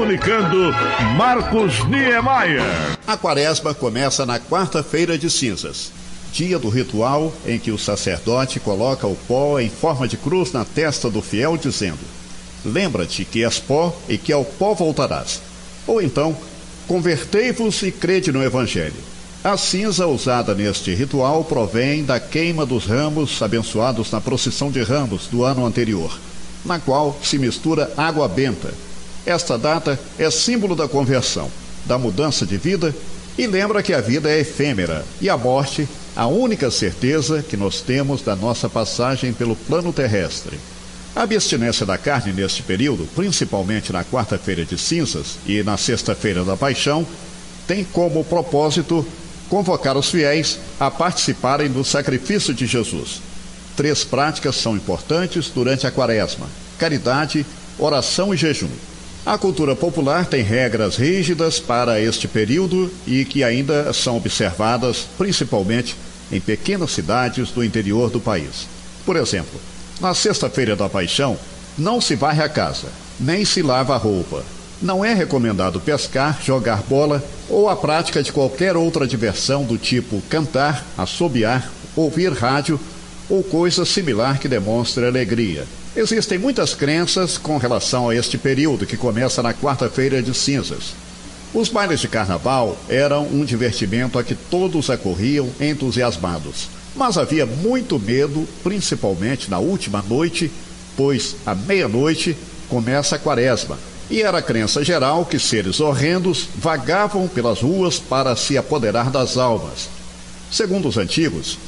comunicando Marcos Niemeyer. A quaresma começa na quarta-feira de cinzas, dia do ritual em que o sacerdote coloca o pó em forma de cruz na testa do fiel, dizendo: Lembra-te que és pó e que ao pó voltarás. Ou então, convertei-vos e crede no Evangelho. A cinza usada neste ritual provém da queima dos ramos abençoados na procissão de ramos do ano anterior, na qual se mistura água benta. Esta data é símbolo da conversão, da mudança de vida e lembra que a vida é efêmera e a morte a única certeza que nós temos da nossa passagem pelo plano terrestre. A abstinência da carne neste período, principalmente na quarta-feira de cinzas e na sexta-feira da paixão, tem como propósito convocar os fiéis a participarem do sacrifício de Jesus. Três práticas são importantes durante a quaresma: caridade, oração e jejum. A cultura popular tem regras rígidas para este período e que ainda são observadas principalmente em pequenas cidades do interior do país. Por exemplo, na Sexta-feira da Paixão, não se varre a casa, nem se lava a roupa, não é recomendado pescar, jogar bola ou a prática de qualquer outra diversão do tipo cantar, assobiar, ouvir rádio ou coisa similar que demonstre alegria. Existem muitas crenças com relação a este período que começa na quarta-feira de cinzas. Os bailes de carnaval eram um divertimento a que todos acorriam entusiasmados. Mas havia muito medo, principalmente na última noite, pois à meia-noite começa a quaresma, e era crença geral que seres horrendos vagavam pelas ruas para se apoderar das almas. Segundo os antigos,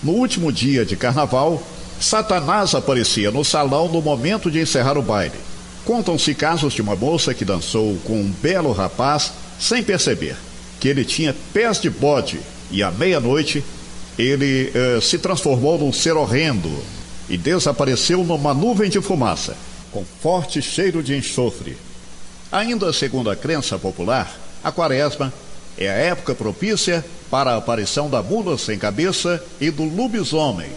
no último dia de carnaval, Satanás aparecia no salão no momento de encerrar o baile. Contam-se casos de uma moça que dançou com um belo rapaz sem perceber que ele tinha pés de bode e à meia-noite ele eh, se transformou num ser horrendo e desapareceu numa nuvem de fumaça com forte cheiro de enxofre. Ainda segundo a crença popular, a quaresma é a época propícia para a aparição da mula sem cabeça e do lobisomem.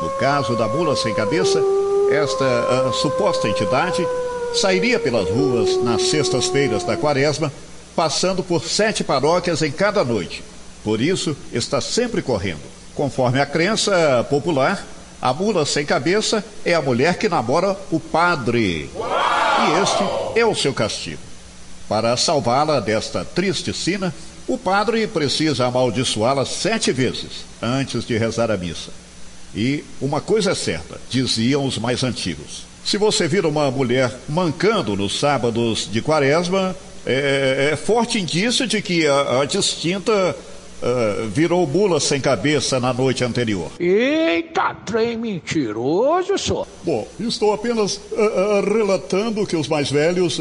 No caso da mula sem cabeça, esta suposta entidade sairia pelas ruas nas sextas-feiras da quaresma, passando por sete paróquias em cada noite. Por isso, está sempre correndo. Conforme a crença popular, a mula sem cabeça é a mulher que namora o padre. E este é o seu castigo. Para salvá-la desta triste sina, o padre precisa amaldiçoá-la sete vezes antes de rezar a missa. E uma coisa é certa, diziam os mais antigos: se você vir uma mulher mancando nos sábados de quaresma, é, é forte indício de que a, a distinta uh, virou mula sem cabeça na noite anterior. Eita, trem mentiroso, só. Bom, estou apenas uh, uh, relatando o que os mais velhos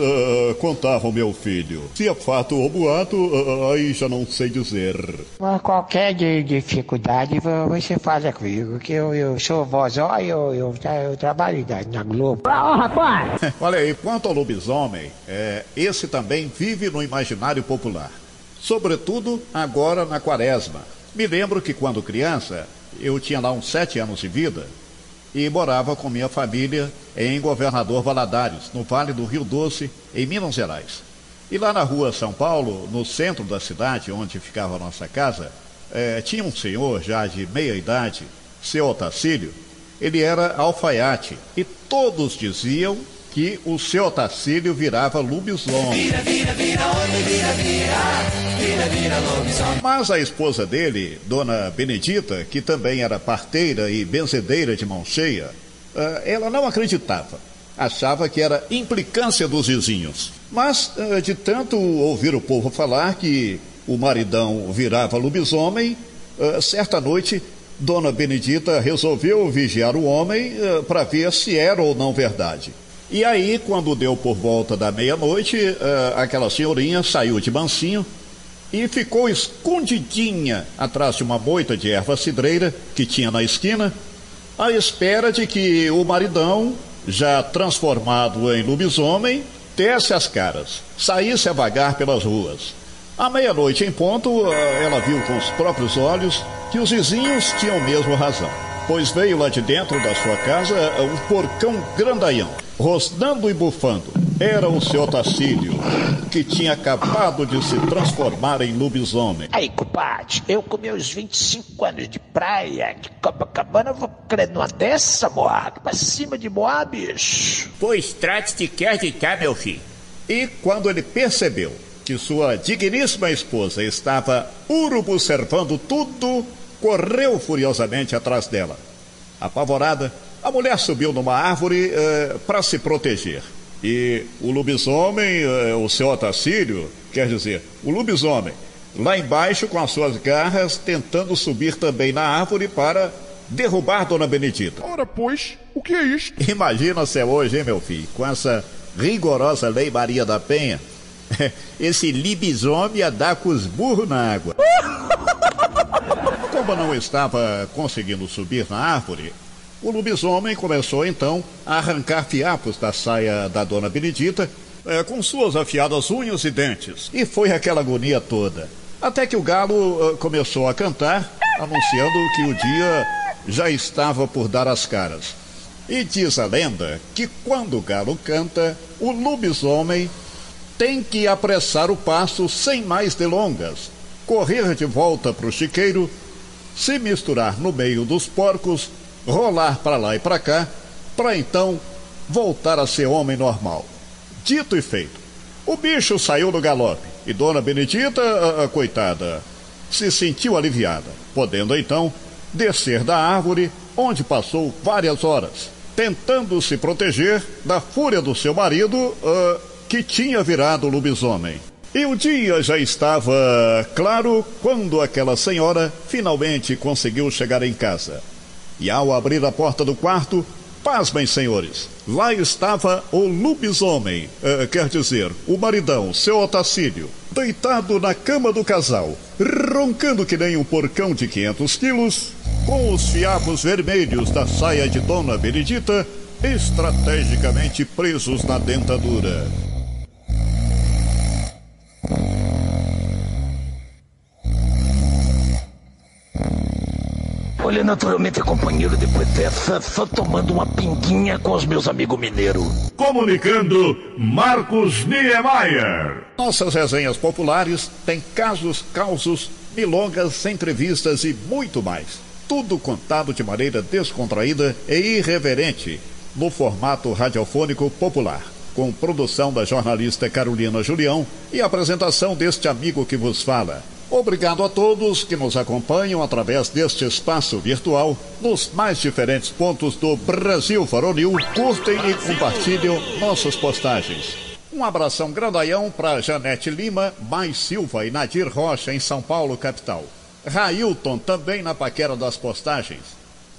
contavam, meu filho. Se é fato ou boato, aí já não sei dizer. Mas qualquer dificuldade você fala comigo, que eu, eu sou vozó e eu, eu, eu, trabalho na Globo. Ah, rapaz! Olha aí, quanto ao lobisomem, é, esse também vive no imaginário popular sobretudo agora na quaresma. Me lembro que quando criança, eu tinha lá uns sete anos de vida e morava com minha família em Governador Valadares, no Vale do Rio Doce, em Minas Gerais. E lá na rua São Paulo, no centro da cidade, onde ficava a nossa casa, eh, tinha um senhor já de meia idade, seu Otacílio. Ele era alfaiate e todos diziam que o seu Otacílio virava lobisomem. Vira, vira, vira, homem, vira, vira, vira, vira, lobisomem. Mas a esposa dele, Dona Benedita, que também era parteira e benzedeira de mão cheia, eh, ela não acreditava. Achava que era implicância dos vizinhos. Mas, eh, de tanto ouvir o povo falar que o maridão virava lobisomem, eh, certa noite Dona Benedita resolveu vigiar o homem para ver se era ou não verdade. E aí, quando deu por volta da meia-noite, uh, aquela senhorinha saiu de mansinho e ficou escondidinha atrás de uma moita de erva cidreira que tinha na esquina, à espera de que o maridão, já transformado em lobisomem, desse as caras, saísse a vagar pelas ruas. À meia-noite em ponto, ela viu com os próprios olhos que os vizinhos tinham mesmo razão, pois veio lá de dentro da sua casa um porcão grandaião rosnando e bufando. era o seu Tacílio, que tinha acabado de se transformar em lobisomem. Aí, compadre, eu com meus 25 anos de praia, de Copacabana, vou crer numa dessa, Moab, pra cima de Moab, bicho. Pois trate de que acreditar, meu filho. E quando ele percebeu que sua digníssima esposa estava urubu-servando tudo, correu furiosamente atrás dela. Apavorada, a mulher subiu numa árvore eh, para se proteger. E o lobisomem, eh, o seu Otacílio, quer dizer, o lobisomem, lá embaixo com as suas garras, tentando subir também na árvore para derrubar Dona Benedita. Ora, pois, o que é isto? Imagina se é hoje, hein, meu filho, com essa rigorosa lei Maria da Penha, esse libisomem ia dar com os burros na água. Como não estava conseguindo subir na árvore, o lobisomem começou então a arrancar fiapos da saia da dona Benedita eh, com suas afiadas unhas e dentes. E foi aquela agonia toda. Até que o galo eh, começou a cantar, anunciando que o dia já estava por dar as caras. E diz a lenda que quando o galo canta, o lobisomem tem que apressar o passo sem mais delongas, correr de volta para o chiqueiro, se misturar no meio dos porcos, rolar para lá e para cá, para então voltar a ser homem normal. Dito e feito, o bicho saiu do galope e Dona Benedita, a, a coitada, se sentiu aliviada, podendo então descer da árvore, onde passou várias horas, tentando se proteger da fúria do seu marido, uh, que tinha virado lobisomem. E o dia já estava claro quando aquela senhora finalmente conseguiu chegar em casa. E ao abrir a porta do quarto, pasmem, senhores, lá estava o lobisomem, uh, quer dizer, o maridão, seu Otacílio, deitado na cama do casal, roncando que nem um porcão de 500 quilos, com os fiapos vermelhos da saia de Dona Benedita estrategicamente presos na dentadura. Olha, naturalmente, companheiro, depois dessa, só tomando uma pinguinha com os meus amigos mineiros. Comunicando Marcos Niemeyer. Nossas resenhas populares têm casos, causos, milongas, entrevistas e muito mais. Tudo contado de maneira descontraída e irreverente, no formato radiofônico popular. Com produção da jornalista Carolina Julião e apresentação deste amigo que vos fala. Obrigado a todos que nos acompanham através deste espaço virtual nos mais diferentes pontos do Brasil Varonil. Curtem e compartilham nossas postagens. Um abração grandaião para Janete Lima, Mais Silva e Nadir Rocha em São Paulo, capital. Railton também na paquera das postagens.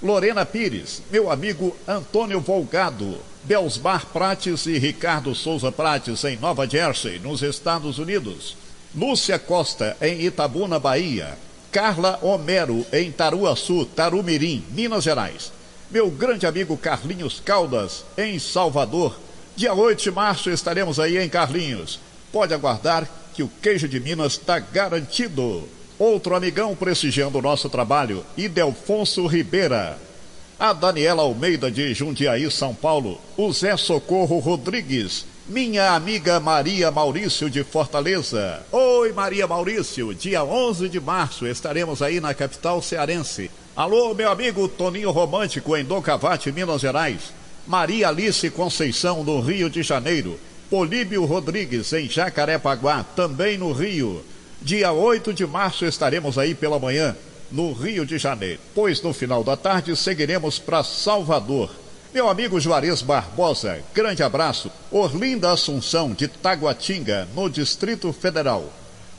Lorena Pires, meu amigo Antônio Volgado, Belsbar Prates e Ricardo Souza Prates em Nova Jersey, nos Estados Unidos. Lúcia Costa, em Itabuna, Bahia. Carla Homero, em Taruaçu, Tarumirim, Minas Gerais. Meu grande amigo Carlinhos Caldas, em Salvador. Dia 8 de março estaremos aí em Carlinhos. Pode aguardar que o queijo de Minas está garantido. Outro amigão prestigiando o nosso trabalho, Idelfonso Ribeira. A Daniela Almeida de Jundiaí, São Paulo. O Zé Socorro Rodrigues, minha amiga Maria Maurício de Fortaleza. Oi, Maria Maurício. Dia 11 de março estaremos aí na capital cearense. Alô, meu amigo Toninho Romântico em Dom Cavate, Minas Gerais. Maria Alice Conceição, no Rio de Janeiro. Políbio Rodrigues, em Jacarepaguá, também no Rio. Dia 8 de março estaremos aí pela manhã, no Rio de Janeiro. Pois no final da tarde seguiremos para Salvador. Meu amigo Juarez Barbosa, grande abraço. Orlinda Assunção, de Taguatinga, no Distrito Federal.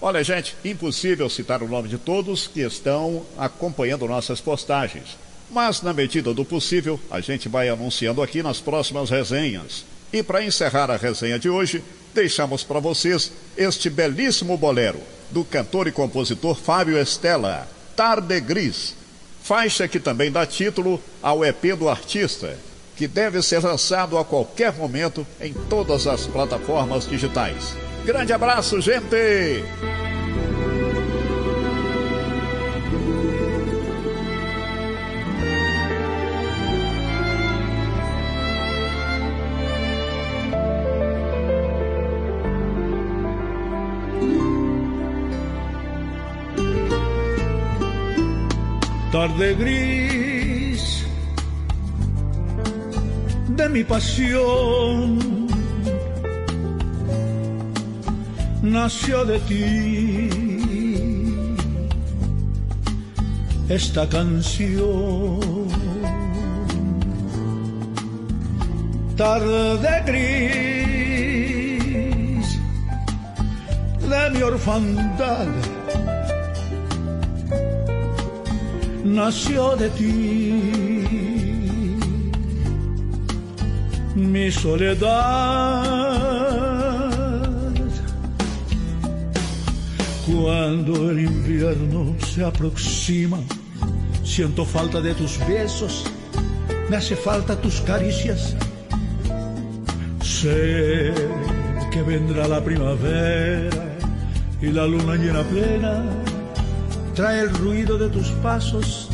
Olha, gente, impossível citar o nome de todos que estão acompanhando nossas postagens. Mas, na medida do possível, a gente vai anunciando aqui nas próximas resenhas. E para encerrar a resenha de hoje, deixamos para vocês este belíssimo bolero do cantor e compositor Fábio Estela, Tarde Gris. Faixa que também dá título ao EP do artista que deve ser lançado a qualquer momento em todas as plataformas digitais. Grande abraço, gente! Tarde gris de mi pasión nació de ti esta canción. Tarde gris de mi orfandad nació de ti. Mi soledad, cuando el invierno se aproxima, siento falta de tus besos, me hace falta tus caricias. Sé que vendrá la primavera y la luna llena plena trae el ruido de tus pasos,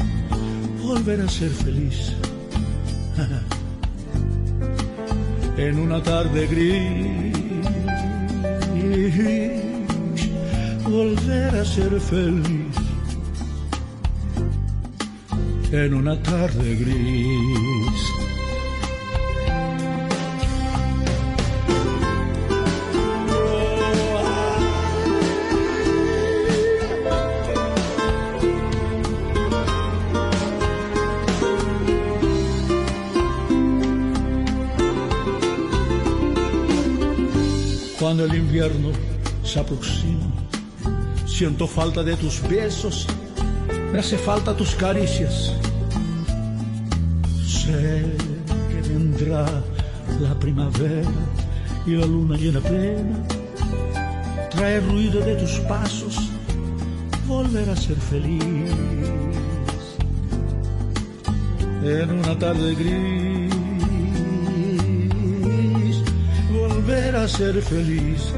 volver a ser feliz. en una tarde gris, volver a ser feliz. En una tarde gris. Cuando el invierno se aproxima, siento falta de tus besos, me hace falta tus caricias. Sé que vendrá la primavera y la luna llena plena, trae ruido de tus pasos, volver a ser feliz. En una tarde gris volver a ser feliz.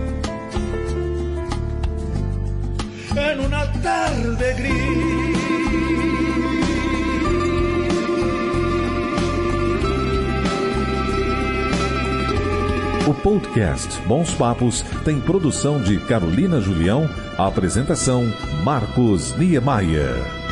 En una tarde gris. O podcast Bons Papos tem produção de Carolina Julião, apresentação Marcos Niemeyer.